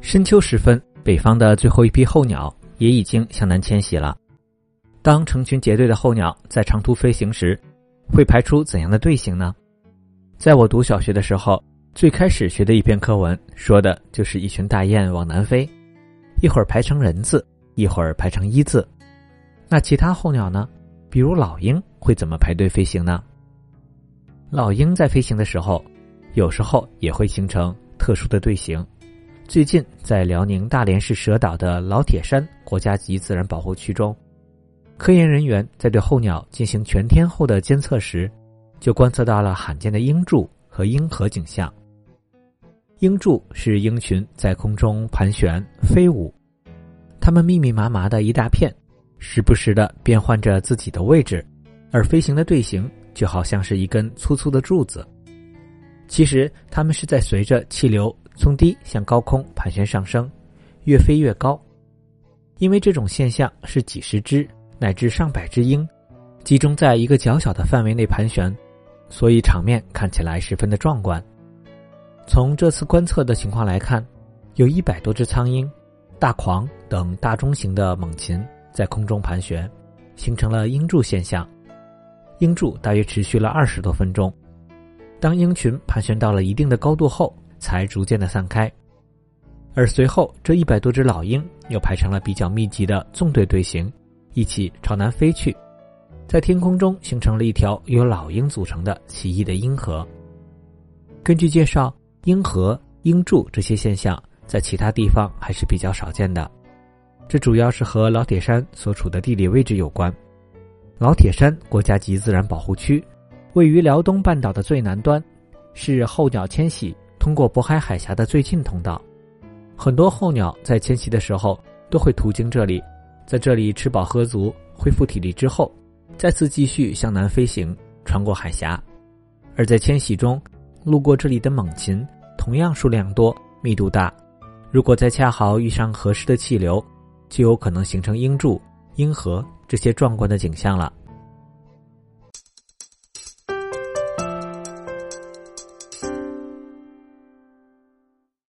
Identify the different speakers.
Speaker 1: 深秋时分，北方的最后一批候鸟也已经向南迁徙了。当成群结队的候鸟在长途飞行时，会排出怎样的队形呢？在我读小学的时候，最开始学的一篇课文说的就是一群大雁往南飞，一会儿排成人字，一会儿排成一字。那其他候鸟呢？比如老鹰会怎么排队飞行呢？老鹰在飞行的时候，有时候也会形成特殊的队形。最近在辽宁大连市蛇岛的老铁山国家级自然保护区中。科研人员在对候鸟进行全天候的监测时，就观测到了罕见的鹰柱和鹰河景象。鹰柱是鹰群在空中盘旋飞舞，它们密密麻麻的一大片，时不时的变换着自己的位置，而飞行的队形就好像是一根粗粗的柱子。其实，它们是在随着气流从低向高空盘旋上升，越飞越高。因为这种现象是几十只。乃至上百只鹰集中在一个较小的范围内盘旋，所以场面看起来十分的壮观。从这次观测的情况来看，有一百多只苍鹰、大狂等大中型的猛禽在空中盘旋，形成了鹰柱现象。鹰柱大约持续了二十多分钟，当鹰群盘旋到了一定的高度后，才逐渐的散开。而随后，这一百多只老鹰又排成了比较密集的纵队队形。一起朝南飞去，在天空中形成了一条由老鹰组成的奇异的鹰河。根据介绍，鹰河、鹰柱这些现象在其他地方还是比较少见的，这主要是和老铁山所处的地理位置有关。老铁山国家级自然保护区位于辽东半岛的最南端，是候鸟迁徙通过渤海海峡的最近通道。很多候鸟在迁徙的时候都会途经这里。在这里吃饱喝足，恢复体力之后，再次继续向南飞行，穿过海峡。而在迁徙中，路过这里的猛禽同样数量多、密度大。如果再恰好遇上合适的气流，就有可能形成鹰柱、鹰河这些壮观的景象了。